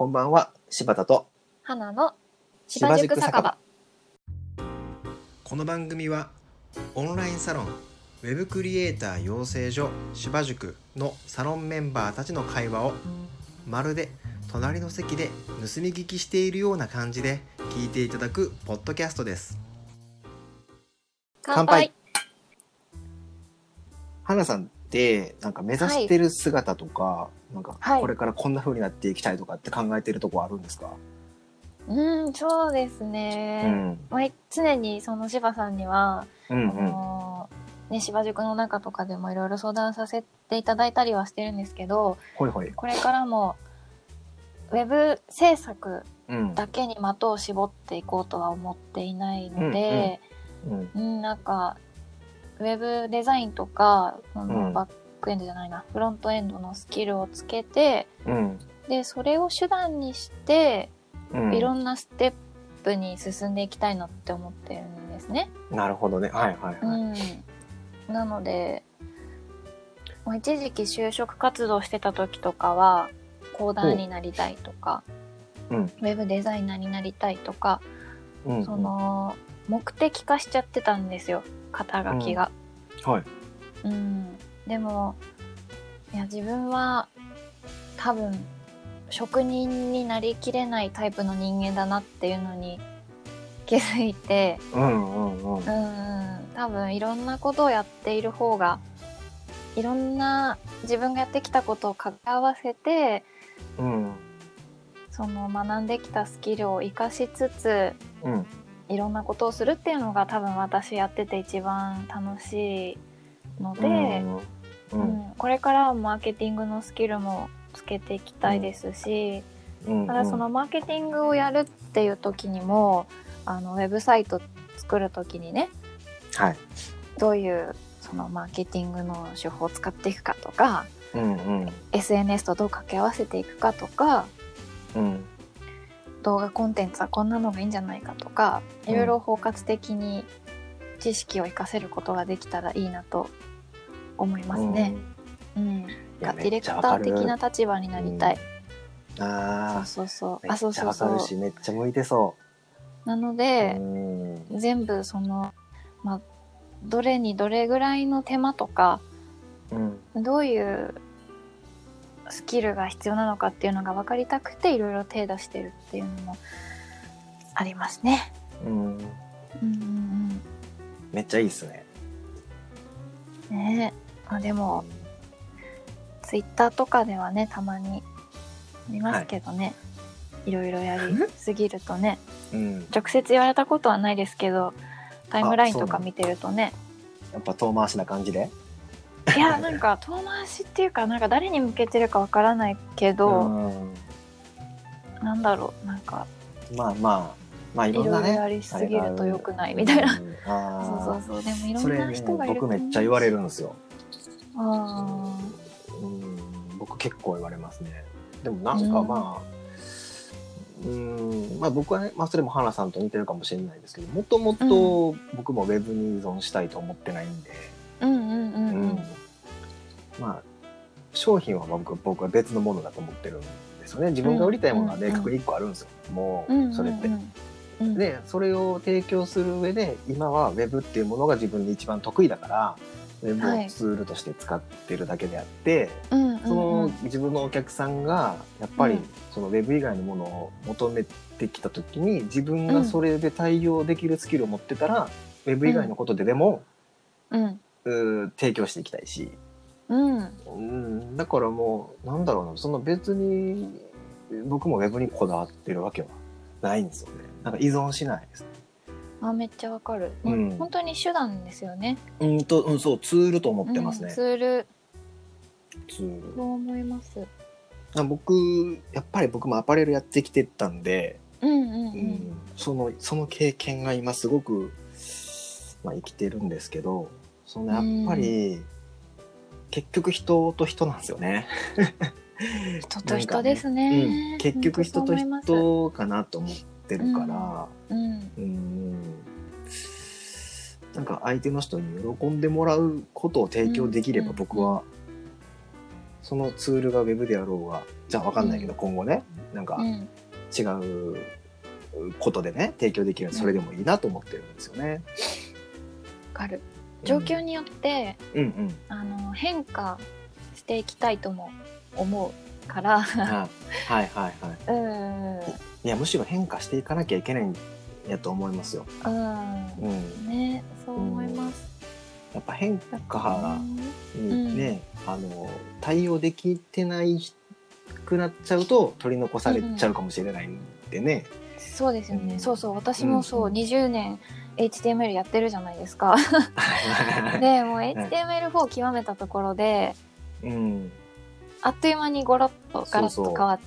こんばんは、柴田と。花の芝宿酒場この番組はオンラインサロンウェブクリエイター養成所芝塾のサロンメンバーたちの会話をまるで隣の席で盗み聞きしているような感じで聞いていただくポッドキャストです。乾杯花さんってなんか目指してる姿とか、なんかはい。これからこんな風になっていきたいとかって考えてるとこあるんですか、うんそうですね、うん。まあ常にその柴さんには、あうんうん。のね芝塾の中とかでもいろいろ相談させていただいたりはしてるんですけどほいほい。これからもウェブ制作うん。だけに的を絞っていこうとは思っていないので、うん。うんなんかウェブデザインとかそのうん。バックエンドじゃないな、フロントエンドのスキルをつけてうん。でそれを手段にしてうん。いろんなステップに進んでいきたいなって思ってるんですね。なるほどね。はいはいはい。うん、なのでもう一時期就職活動してた時とかはコーダーになりたいとか、う。ん。ウェブデザイナーになりたいとか、うん。その目的化しちゃってたんですよ肩書きが。はい。うん、でもいや自分は多分職人になりきれないタイプの人間だなっていうのに気づいて、うんうんうん。うん、多分いろんなことをやっている方がいろんな自分がやってきたことを掛け合わせてうんその学んできたスキルを活かしつつうんいろんなことをするっていうのが多分私やってて一番楽しいので。うん。ううんん、これからはマーケティングのスキルもつけていきたいですし、うん。ただそのマーケティングをやるっていう時にもあのウェブサイト作る時にねはい。どういうそのマーケティングの手法を使っていくかとかうんうん。SNS とどう掛け合わせていくかとかうん動画コンテンツはこんなのがいいんじゃないかとかいろいろ包括的に知識を活かせることができたらいいなと思いますね。うん、やディレクター的な立場になりたい。うん。あそうそうそう。あ。あ、そうそうそう。るし、めっちゃ向いてそなのう。で、うん全部その、まあ、どれにどれぐらいの手間とか、うんどういうスキルが必要なのかっていうのが分かりたくて、いろいろ手出してるっていうのもありますね。うん。うんうんめっちゃいいっすね。うん。ねえ。あでも、ツイッターとかではね、たまに見ますけどね。いろいろやりすぎるとね。うん。直接言われたことはないですけどタイムラインとか見てるとねやっぱ遠回しな感じで？いやなんか遠回しっていうかなんか誰に向けてるかわからないけど、うんなんだろうなんかまあまあ、まあいいろんなね。やりすぎると良くないみたいな、そうそうそう。でもいろんな人がいると僕めっちゃ言われるんですよ。あうん僕結構言われますね。でもなんかまあ、うん、まあ僕はね、まあそれも花さんと似てるかもしれないですけど、もともと僕もウェブに依存したいと思ってないんで、うんうんうんまあ商品は僕僕は別のものだと思ってるんですよね。自分が売りたいものは明確に1個あるんですよ。もうそれって。うん。でそれを提供する上で今はウェブっていうものが自分に一番得意だからウェブをツールとして使ってるだけであって、うんうんうん。その自分のお客さんがやっぱりうん。そのウェブ以外のものを求めてきた時に自分がそれで対応できるスキルを持ってたら、ウェブ以外のことででも、うん。うー提供していきたいし、うん。うん、だからもうなんだろうな。その別に僕もウェブにこだわってるわけはないんですよね。なんか依存しないです。ねあめっちゃわかる、うん。本当に手段ですよね。うんと、うん、そうツールと思ってますね。うん、ツ、ール。ツール。そう思います。あ僕やっぱり僕もアパレルやってきてたんで、うんうんううん。ん、そのその経験が今すごく、まあ、生きてるんですけどそのやっぱり、結局人と人なんですよね。人と人ですね。うん、結局人と人かなと思ってるから、うん。うん、なんか相手の人に喜んでもらうことを提供できればうん。僕はそのツールがウェブであろうがじゃあ分かんないけど、うん。今後ねなんかうん。違うことでね提供できるのそれでもいいなと思ってるんですよね。わかる状況によって、うんうん。あの変化していきたいとも思うから。はいはいはいはい。うん。いやむしろ変化していかなきゃいけないんやと思いますよ。うん。うん、ねそう思います、やっぱ変化うんにね、あの対応できてないくなっちゃうと取り残されちゃうかもしれないんでね。そうですよね、うん。そうそう私もそう、うん。20年 HTML やってるじゃないですか。でもう HTML4 極めたところでうん、あっという間にゴロッとガラッと変わっ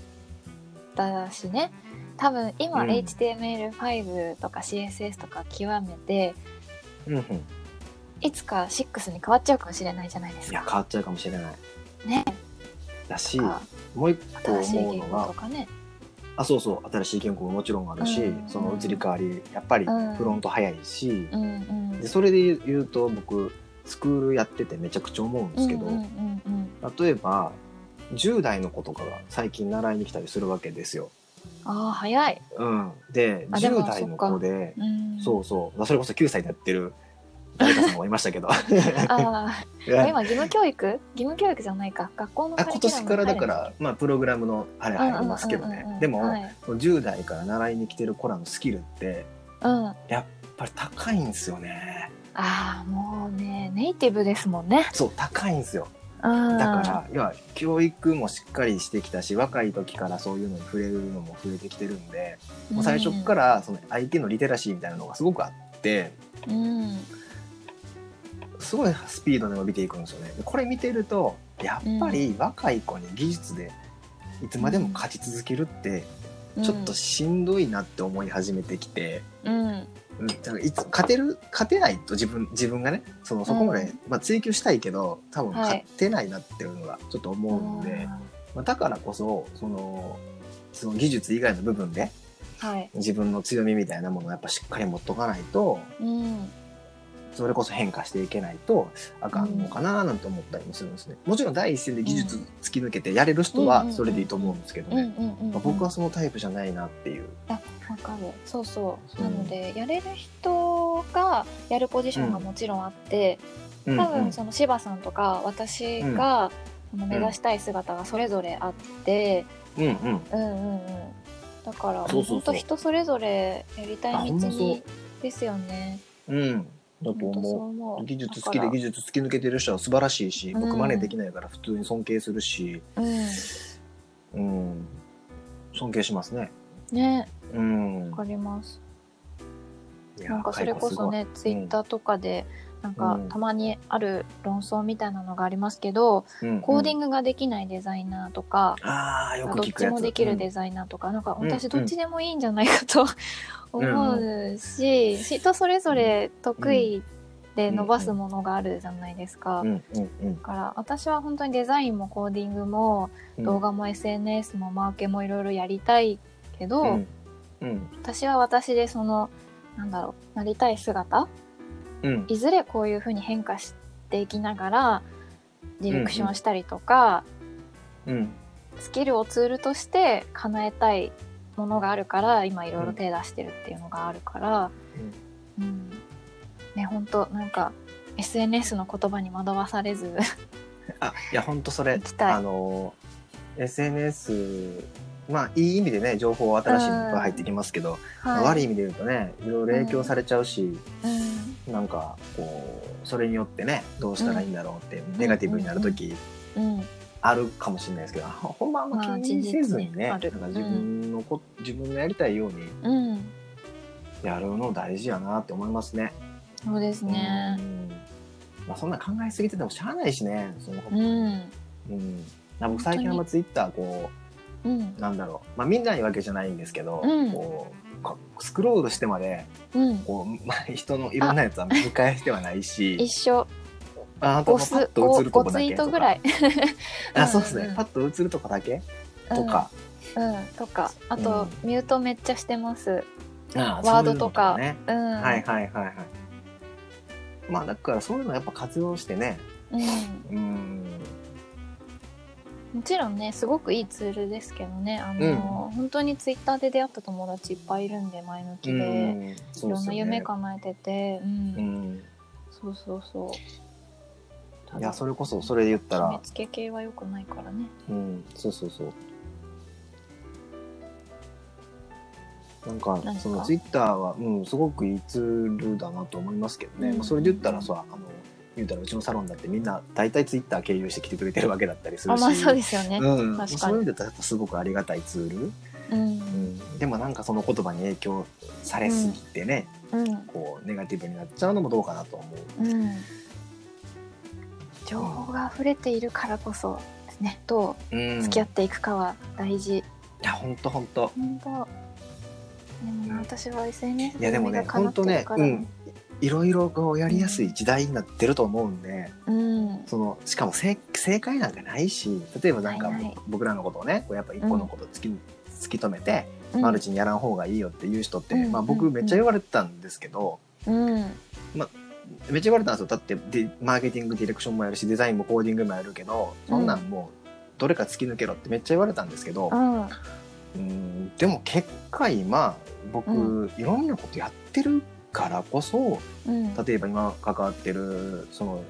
たしね。多分今、うん。HTML5 とか CSS とか極めてうんうん、いつか6に変わっちゃうかもしれないじゃないですか。いや変わっちゃうかもしれない。ね。だしかもう一個新しい思うのが言語とかねあそうそう新しい言語ももちろんあるし、うん。その移り変わりやっぱりうん。フロント早いし、うんうん。でそれで言うと僕スクールやっててめちゃくちゃ思うんですけど、うんうんうんうん例えば10代の子とかが最近習いに来たりするわけですよ。ああ早い、うん、であでも10代の子でうん、そうそう。それこそ9歳でやってる誰かさんもいましたけど。ああ 今義務教育？義務教育じゃないか。学校のあ今年からだかにら、まあ、プログラムのあれ入る入りますけどうん。うんうんうんね。でも、はい10代から習いに来てる子らのスキルってうん、あやっぱり高いんですよね。あもうねネイティブですもんね。そう高いんですよ。だだから要は教育もしっかりしてきたし若い時からそういうのに触れるのも増えてきてるんで、もう最初からその相手のリテラシーみたいなのがすごくあってうんすごいスピードで伸びていくんですよね。でこれ見てるとやっぱり若い子に技術でいつまでも勝ち続けるってちょっとしんどいなって思い始めてきて、うん。うん。だからいつ勝てる勝てないと自分自分がねそのそこまで、うんまあ、追求したいけど多分はい。勝てないなっていうのがちょっと思うので、まあ、だからこそそのその技術以外の部分ではい。自分の強みみたいなものをやっぱしっかり持っとかないとうんそれこそ変化していけないとあかんのかななんて思ったりもするんですね。もちろん第一線で技術突き抜けてやれる人はそれでいいと思うんですけどね。僕はそのタイプじゃないなっていう。あわかる。そうそう。なのでやれる人がやるポジションがもちろんあって、うん多分その柴さんとか私がその目指したい姿がそれぞれあって、うんうん。うん、うんうん。だから本当人それぞれやりたい道にですよね。うんだと思思うう。技術好きで技術突き抜けてる人は素晴らしいしうん。僕真似できないから普通に尊敬するし、うん、うん、尊敬しますね。ね。うん。わかります。なんかそれこそねツイッターとかでなんかうん。たまにある論争みたいなのがありますけど、コーディング、グができないデザイナーとか、どっちもできるデザイナーとか、なんか私どっちでもいいんじゃないかと思うし、人それぞれ得意で伸ばすものがあるじゃないですか。うん。うん。うん。だから私は本当にデザインもコーディングもうん。動画も SNS もマーケもいろいろやりたいけど、うん。うん。私は私でそのなんだろうなりたい姿うん。いずれこういうふうに変化していきながらディレクションしたりとか、うんスキルをツールとして叶えたいものがあるから今いろいろ手出してるっていうのがあるから、うん。ね本当なんか SNS の言葉に惑わされず。あいや本当それあの SNS まあいい意味でね情報新しいのいっぱい入ってきますけど、まあ悪い意味で言うとねいろいろ影響されちゃうし、うんなんかこうそれによってねどうしたらいいんだろうって、ネガティブになる時うん。あるかもしれないですけど、ほんまあんままあ気にせずにね,、自分のこ、自分のやりたいようにうん。やるの大事やなって思いますね。そうですね。うん。まあ、そんな考えすぎててもしゃあないしねその、うん。うん。まあ僕最近あんまツイッターこうん。うなんだろう、まあ、見ないわけじゃないんですけど、うん。こうスクロールしてまでうん。こう、まあ、人のいろんなやつは見返してはないし。一緒。ああと5パつッと映ると5ツイーこだけとか。トぐらい あそうですね、うんうん。パッと映るとこだけとか、うんとか。あと、ミュートめっちゃしてます。ああワードとか。ねうん。はいはいはいはい。まあだからそういうのやっぱ活用してね。うん。うんもちろんねすごくいいツールですけどね。あの、本当にツイッターで出会った友達いっぱいいるんで前向きで、うん。いろんな夢叶えてて。うん、うん。そうそうそう。いやそれこそそれで言ったら。決めつけ系は良くないからね。うん。そうそうそう。なんかそのツイッターは、うん、すごくいいツールだなと思いますけどね、うん。まあそれで言ったらさあの言うたらうちのサロンだってみんな大体ツイッター経由して来てくれてるわけだったりするしあまあそうですよね、うん、確かに。そういう意味で言ったらすごくありがたいツール、うん。うん、でもなんかその言葉に影響されすぎてね、うん。こうネガティブになっちゃうのもどうかなと思う。うん。情報が溢れているからこそですねどうん、う付き合っていくかは大事、いや本当本当本当でもうん。私は SNS いやでもね夢が叶ってるから本いろいろこうやりやすい時代になってると思うんで、うん。そのしかも正正解なんかないし例えばなんかないない。僕らのことをねこうやっぱ一個のこと突き,、突き止めて、うん。マルチにやらん方がいいよっていう人って、うん。まあ、僕めっちゃ言われてたんですけど、うん。めっちゃ言われたんですよ。だってでマーケティングディレクションもやるしデザインもコーディングもやるけどそんなんもうどれか突き抜けろってめっちゃ言われたんですけど、うん。うんでも結果今僕、ういろんなことやってるからこそうん。例えば今関わってるその、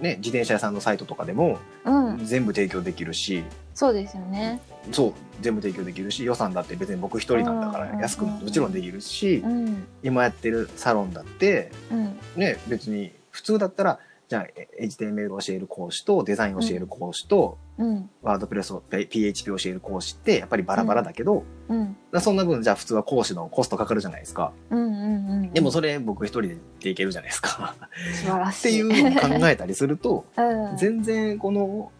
ね、自転車屋さんのサイトとかでもうん。全部提供できるし、そうですよね。そう全部提供できるし予算だって別に僕一人なんだかうん。ら安くももちろんできるし、うん。今やってるサロンだってうん。ね別に普通だったらじゃあえ HTML を教える講師とデザインを教える講師と、うん。ワードプレスを PHP を教える講師ってやっぱりバラバラだけど、うん。だそんな分じゃあ普通は講師のコストかかるじゃないですか。うんうんうんでもそれ僕一人ででいけるじゃないですか。素晴らしい。っていうのを考えたりすると うん。全然この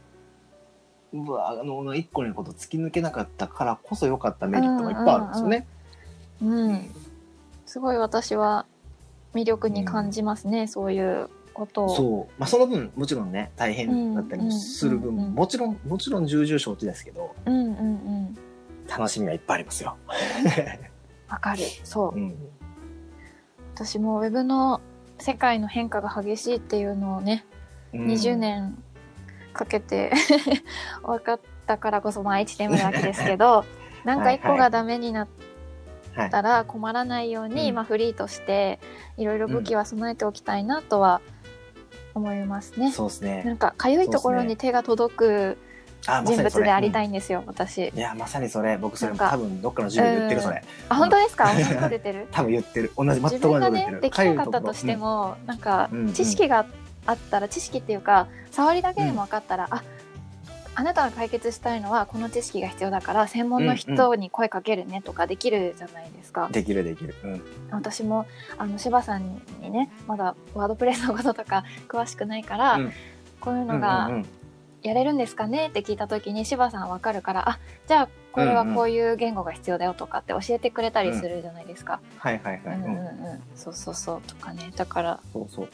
うわあの一個のこと突き抜けなかったからこそ良かったメリットがいっぱいあるんですよね。うんすごい私は魅力に感じますね、そういうこと。をそう、まあ、その分もちろんね大変だったりもする分、うんうんうんうんもちろんもちろん重々承知ですけどうんうんうん。楽しみがいっぱいありますよ。わかる。そう。うん私もウェブの世界の変化が激しいっていうのをね、うん。20年かけて 分かったからこそまあ HTML だけですけど なんか一個がダメになっはいたら困らないように、うんまあ、フリーとしていろいろ武器は備えておきたいなとは思いますね。そうですなね。んかかゆいところに手が届くあ人物でありたい。いんですよ、私うん。いやまさにそれ僕それ多分どっかの授業で言ってるそれ。あ本当ですか？同じこと出てる？多分言ってる同じ全く同じ自分がね。できなかったとしても、なんか知識があったら知識っていうか触りだけでも分かったら、ああなたが解決したいのはこの知識が必要だから専門の人に声かけるねとかできるじゃないですか、うんできるできる。うん私もあの柴さんにねまだワードプレスのこととか詳しくないから、うんこういうのうんうんがうんやれるんですかねって聞いた時に柴さん分かるからあじゃあこれはこういう言語が必要だよとかって教えてくれたりするじゃないですか。はいはいはい。うんうんうんうん、そうそうそうとかねだからそうそう。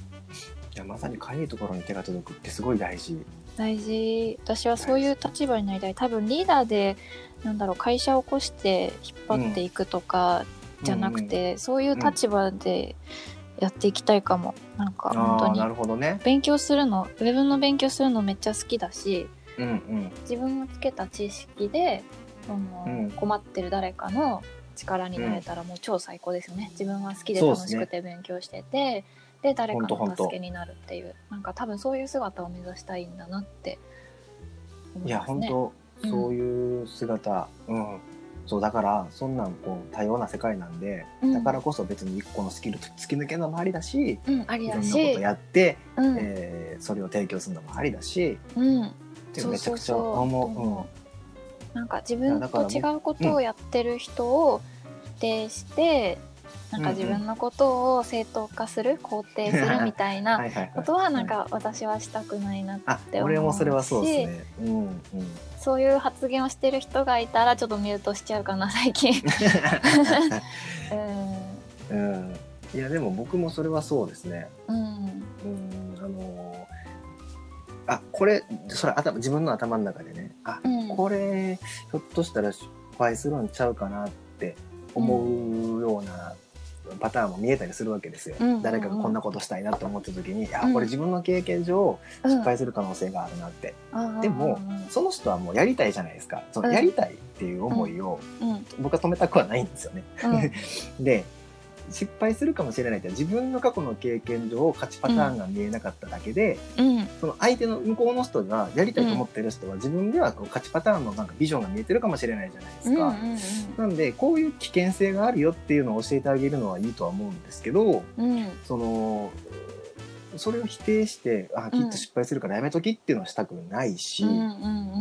いやまさにかゆいところに手が届くってすごい大事。大事。私はそういう立場になりたい。多分リーダーでなんだろう会社を起こして引っ張っていくとかじゃなくて、そういう立場でやっていきたいかも。なんか本当に。ああなるほどね。勉強するのウェブの勉強するのめっちゃ好きだしうんうん。自分がつけた知識でその、うん。困ってる誰かの力になれたらもう超最高ですよね、自分は好きで楽しくて勉強してて、で誰かの助けになるっていうなんか多分そういう姿を目指したいんだなって思いやいますね。本当うん。そういう姿、うん、そうだからそんなんこう多様な世界なんで、うん。だからこそ別に一個のスキル突き抜けるのもありだし、うん、ありいろだしんなこと、やって、うん。えーそれを提供するのもありだし、うん、ってめちゃくちゃそう。そう思う。なんか自分と違うことをやってる人を否定して、なんか自分のことを正当化する肯定するみたいうん、な。ことはなんか私はしたくないなっあて思う俺もそれはそうですね。うんうん。そういう発言をしてる人がいたらちょっとミュートしちゃうかな最近。うんうん、いやでも僕もそれはそうですね。うんうんあのーあこれそれ頭自分の頭の中でねあ、うんこれひょっとしたら失敗するんちゃうかなって思うような、パターンも見えたりするわけですよ、うんうんうん。誰かがこんなことしたいなと思った時にうん。これ自分の経験上失敗する可能性があるなって、でもその人はもうやりたいじゃないですか。そのうん。やりたいっていう思いをうん。うん。僕は止めたくはないんですよね。で失敗するかもしれないけど自分の過去の経験上勝ちパターンが見えなかっただけで、うん。その相手の向こうの人がやりたいと思ってる人は自分ではこう勝ちパターンのなんかビジョンが見えてるかもしれないじゃないですか。うんなんでこういう危険性があるよっていうのを教えてあげるのはいいとは思うんですけどうん。うんそのそれを否定してあきっと失敗するからやめときっていうのはしたくないし、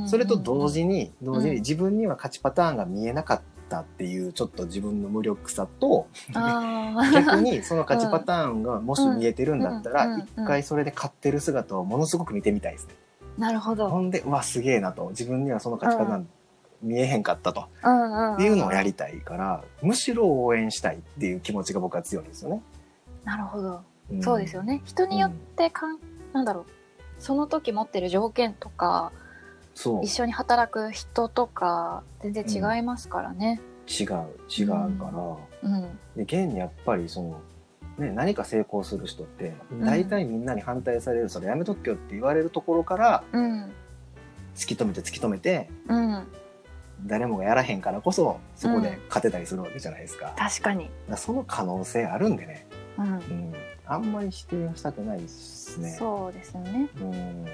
それと同時に同時にうん自分には勝ちパターンが見えなかったっていうちょっと自分の無力さと逆にその勝ちパターンがもし見えてるんだったら一回それで勝ってる姿をものすごく見てみたいですね。なるほど。ほんでうわすげえなと。自分にはその勝ちパターン見えへんかったと。っっていうのをやりたいからむしろ応援したいっていう気持ちが僕は強いんですよね。なるほど、ん。そうですよね。人によってかん、なんだろう。その時持ってる条件とか一緒に働く人とか全然違いますからね。違う違うから、うん。で現にやっぱりその、ね、何か成功する人ってん。大体みんなに反対される、それやめとけよって言われるところからうん。突き止めて突き止めてうん。誰もがやらへんからこそそこで勝てたりするわけじゃないですか,、確かに。らその可能性あるんでね、うん。うん、あんまり否定はしたくないですね。そうですね。うん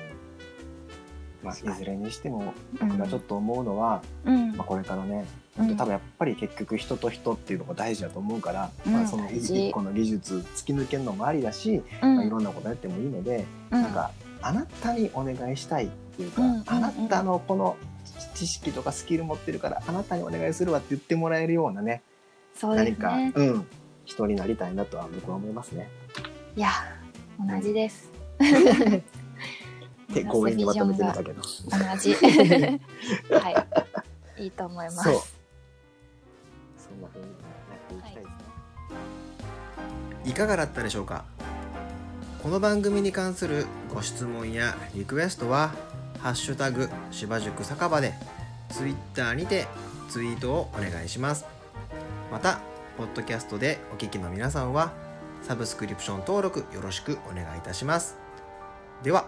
まあ、いずれにしてもうん。僕がちょっと思うのは、うん。まあ、これからねうん。多分やっぱり結局人と人っていうのが大事だと思うから、うん。まあ、その一個の技術突き抜けるのもありだし、うん。まあ、いろんなことやってもいいので、うん。なんかあなたにお願いしたいっていうか、あなたのこの知識とかスキル持ってるからあなたにお願いするわって言ってもらえるようなねそうで何か、うん、人になりたいなとは僕は思いますね。いや同じです って強引にまとめてみたけど。同じ はいいいと思いますそう。そんな風にやっていきたいですね。いかがだったでしょうか？この番組に関するご質問やリクエストは「ハッシュタグ芝塾酒場」で Twitter にてツイートをお願いしますまたポッドキャストでお聞きの皆さんはサブスクリプション登録よろしくお願いいたしますでは